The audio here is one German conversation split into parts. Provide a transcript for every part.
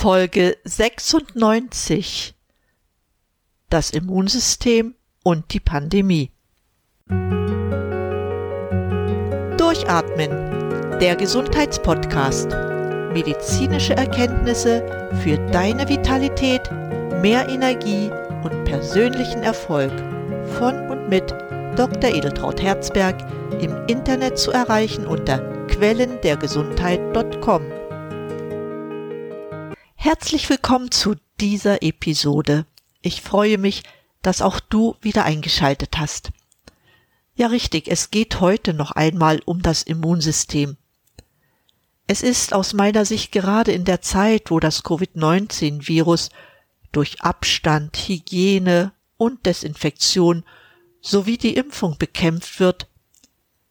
Folge 96 Das Immunsystem und die Pandemie. Durchatmen, der Gesundheitspodcast. Medizinische Erkenntnisse für deine Vitalität, mehr Energie und persönlichen Erfolg von und mit Dr. Edeltraut Herzberg im Internet zu erreichen unter quellendergesundheit.com. Herzlich willkommen zu dieser Episode. Ich freue mich, dass auch du wieder eingeschaltet hast. Ja, richtig, es geht heute noch einmal um das Immunsystem. Es ist aus meiner Sicht gerade in der Zeit, wo das Covid-19-Virus durch Abstand, Hygiene und Desinfektion sowie die Impfung bekämpft wird,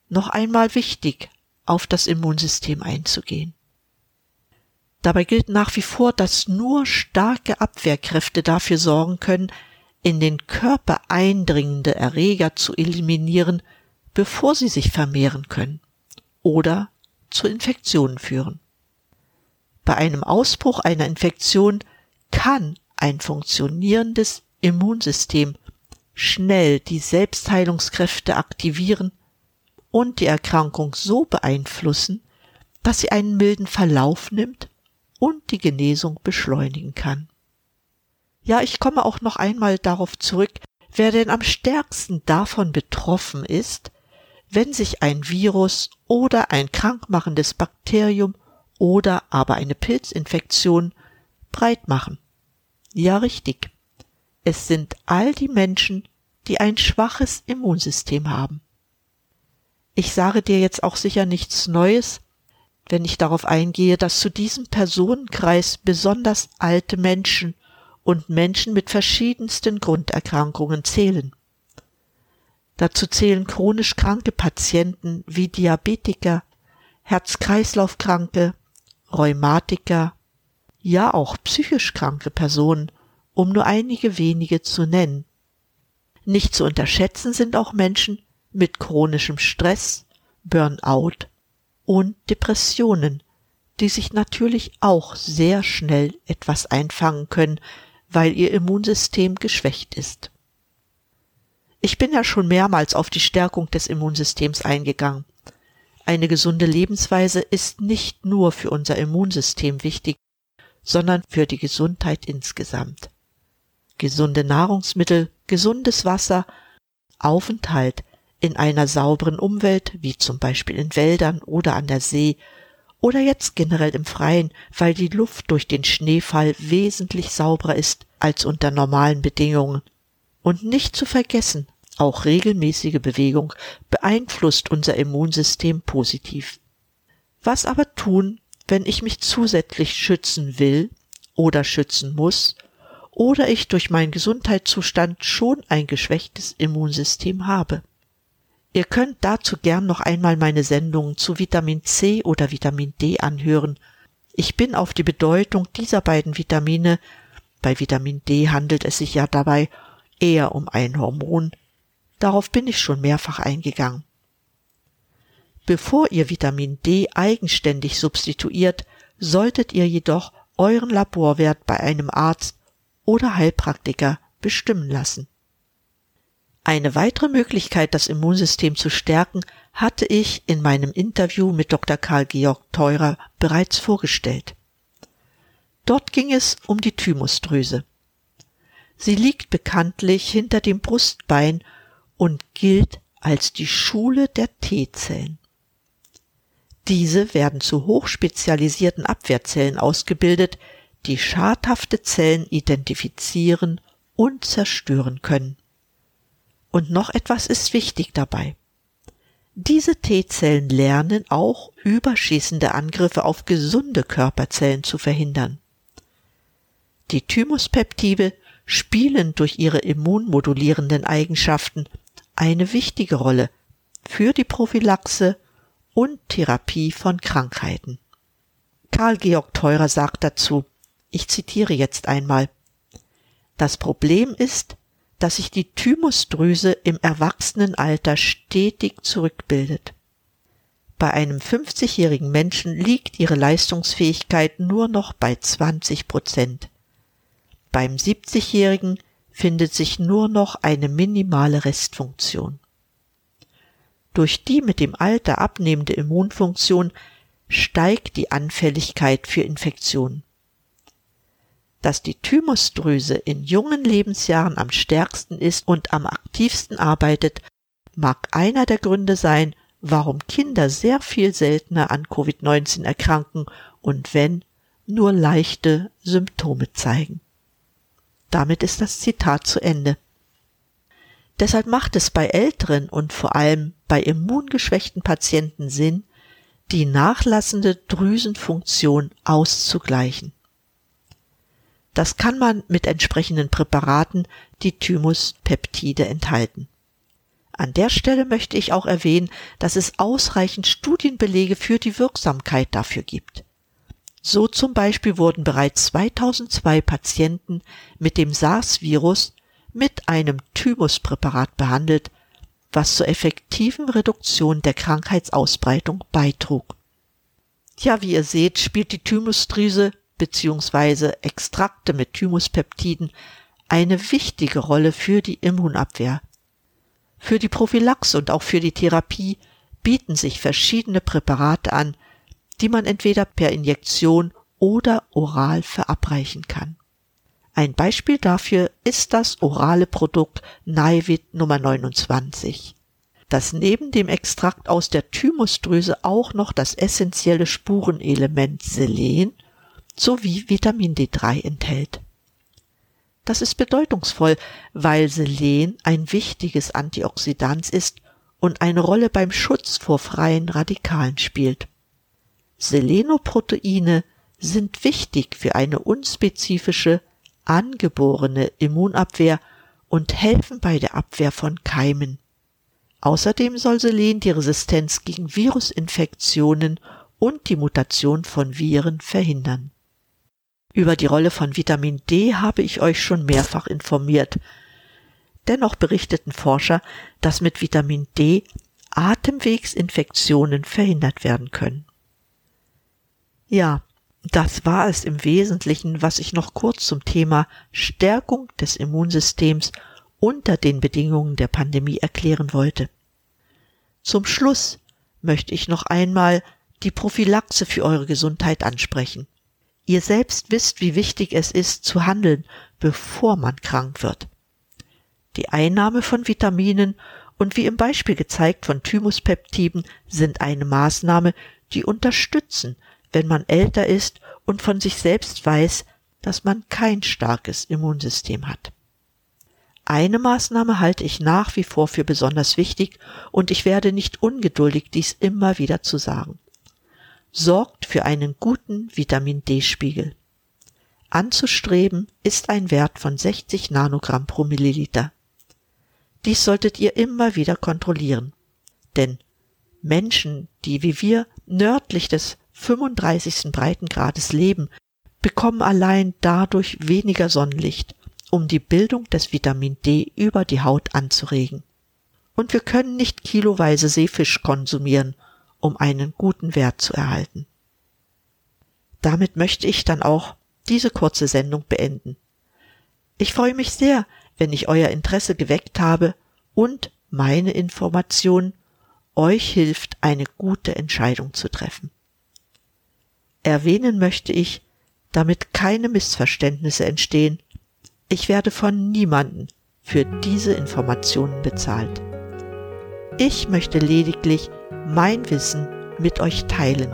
noch einmal wichtig, auf das Immunsystem einzugehen. Dabei gilt nach wie vor, dass nur starke Abwehrkräfte dafür sorgen können, in den Körper eindringende Erreger zu eliminieren, bevor sie sich vermehren können oder zu Infektionen führen. Bei einem Ausbruch einer Infektion kann ein funktionierendes Immunsystem schnell die Selbstheilungskräfte aktivieren und die Erkrankung so beeinflussen, dass sie einen milden Verlauf nimmt und die Genesung beschleunigen kann. Ja, ich komme auch noch einmal darauf zurück, wer denn am stärksten davon betroffen ist, wenn sich ein Virus oder ein krankmachendes Bakterium oder aber eine Pilzinfektion breit machen. Ja, richtig. Es sind all die Menschen, die ein schwaches Immunsystem haben. Ich sage dir jetzt auch sicher nichts Neues, wenn ich darauf eingehe, dass zu diesem Personenkreis besonders alte Menschen und Menschen mit verschiedensten Grunderkrankungen zählen. Dazu zählen chronisch kranke Patienten wie Diabetiker, Herz-Kreislauf-Kranke, Rheumatiker, ja auch psychisch kranke Personen, um nur einige wenige zu nennen. Nicht zu unterschätzen sind auch Menschen mit chronischem Stress, Burnout und Depressionen, die sich natürlich auch sehr schnell etwas einfangen können, weil ihr Immunsystem geschwächt ist. Ich bin ja schon mehrmals auf die Stärkung des Immunsystems eingegangen. Eine gesunde Lebensweise ist nicht nur für unser Immunsystem wichtig, sondern für die Gesundheit insgesamt. Gesunde Nahrungsmittel, gesundes Wasser, Aufenthalt in einer sauberen Umwelt, wie zum Beispiel in Wäldern oder an der See, oder jetzt generell im Freien, weil die Luft durch den Schneefall wesentlich sauberer ist als unter normalen Bedingungen. Und nicht zu vergessen, auch regelmäßige Bewegung beeinflusst unser Immunsystem positiv. Was aber tun, wenn ich mich zusätzlich schützen will oder schützen muss, oder ich durch meinen Gesundheitszustand schon ein geschwächtes Immunsystem habe? Ihr könnt dazu gern noch einmal meine Sendungen zu Vitamin C oder Vitamin D anhören. Ich bin auf die Bedeutung dieser beiden Vitamine, bei Vitamin D handelt es sich ja dabei eher um ein Hormon, darauf bin ich schon mehrfach eingegangen. Bevor ihr Vitamin D eigenständig substituiert, solltet ihr jedoch euren Laborwert bei einem Arzt oder Heilpraktiker bestimmen lassen. Eine weitere Möglichkeit, das Immunsystem zu stärken, hatte ich in meinem Interview mit Dr. Karl Georg Teurer bereits vorgestellt. Dort ging es um die Thymusdrüse. Sie liegt bekanntlich hinter dem Brustbein und gilt als die Schule der T-Zellen. Diese werden zu hochspezialisierten Abwehrzellen ausgebildet, die schadhafte Zellen identifizieren und zerstören können. Und noch etwas ist wichtig dabei. Diese T-Zellen lernen auch überschießende Angriffe auf gesunde Körperzellen zu verhindern. Die Thymuspeptide spielen durch ihre immunmodulierenden Eigenschaften eine wichtige Rolle für die Prophylaxe und Therapie von Krankheiten. Karl Georg Teurer sagt dazu, ich zitiere jetzt einmal, das Problem ist, dass sich die Thymusdrüse im Erwachsenenalter stetig zurückbildet. Bei einem 50-jährigen Menschen liegt ihre Leistungsfähigkeit nur noch bei 20 Prozent. Beim 70-jährigen findet sich nur noch eine minimale Restfunktion. Durch die mit dem Alter abnehmende Immunfunktion steigt die Anfälligkeit für Infektionen. Dass die Thymusdrüse in jungen Lebensjahren am stärksten ist und am aktivsten arbeitet, mag einer der Gründe sein, warum Kinder sehr viel seltener an Covid-19 erkranken und wenn, nur leichte Symptome zeigen. Damit ist das Zitat zu Ende. Deshalb macht es bei älteren und vor allem bei immungeschwächten Patienten Sinn, die nachlassende Drüsenfunktion auszugleichen. Das kann man mit entsprechenden Präparaten, die Thymuspeptide enthalten. An der Stelle möchte ich auch erwähnen, dass es ausreichend Studienbelege für die Wirksamkeit dafür gibt. So zum Beispiel wurden bereits 2002 Patienten mit dem SARS-Virus mit einem Thymuspräparat behandelt, was zur effektiven Reduktion der Krankheitsausbreitung beitrug. Ja, wie ihr seht, spielt die Thymusdrüse bzw. Extrakte mit Thymuspeptiden eine wichtige Rolle für die Immunabwehr. Für die Prophylaxe und auch für die Therapie bieten sich verschiedene Präparate an, die man entweder per Injektion oder oral verabreichen kann. Ein Beispiel dafür ist das orale Produkt Naivit Nummer 29, das neben dem Extrakt aus der Thymusdrüse auch noch das essentielle Spurenelement Selen sowie Vitamin D3 enthält. Das ist bedeutungsvoll, weil Selen ein wichtiges Antioxidant ist und eine Rolle beim Schutz vor freien Radikalen spielt. Selenoproteine sind wichtig für eine unspezifische, angeborene Immunabwehr und helfen bei der Abwehr von Keimen. Außerdem soll Selen die Resistenz gegen Virusinfektionen und die Mutation von Viren verhindern. Über die Rolle von Vitamin D habe ich euch schon mehrfach informiert. Dennoch berichteten Forscher, dass mit Vitamin D Atemwegsinfektionen verhindert werden können. Ja, das war es im Wesentlichen, was ich noch kurz zum Thema Stärkung des Immunsystems unter den Bedingungen der Pandemie erklären wollte. Zum Schluss möchte ich noch einmal die Prophylaxe für eure Gesundheit ansprechen. Ihr selbst wisst, wie wichtig es ist, zu handeln, bevor man krank wird. Die Einnahme von Vitaminen und wie im Beispiel gezeigt von Thymuspeptiden sind eine Maßnahme, die unterstützen, wenn man älter ist und von sich selbst weiß, dass man kein starkes Immunsystem hat. Eine Maßnahme halte ich nach wie vor für besonders wichtig und ich werde nicht ungeduldig, dies immer wieder zu sagen. Sorgt für einen guten Vitamin D-Spiegel. Anzustreben ist ein Wert von 60 Nanogramm pro Milliliter. Dies solltet ihr immer wieder kontrollieren. Denn Menschen, die wie wir nördlich des 35. Breitengrades leben, bekommen allein dadurch weniger Sonnenlicht, um die Bildung des Vitamin D über die Haut anzuregen. Und wir können nicht kiloweise Seefisch konsumieren, um einen guten Wert zu erhalten. Damit möchte ich dann auch diese kurze Sendung beenden. Ich freue mich sehr, wenn ich euer Interesse geweckt habe und meine Information euch hilft, eine gute Entscheidung zu treffen. Erwähnen möchte ich, damit keine Missverständnisse entstehen, ich werde von niemanden für diese Informationen bezahlt. Ich möchte lediglich mein Wissen mit euch teilen.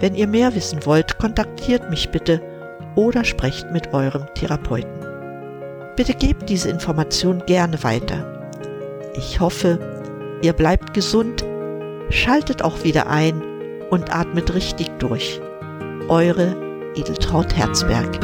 Wenn ihr mehr wissen wollt, kontaktiert mich bitte oder sprecht mit eurem Therapeuten. Bitte gebt diese Information gerne weiter. Ich hoffe, ihr bleibt gesund, schaltet auch wieder ein und atmet richtig durch. Eure Edeltraut Herzberg.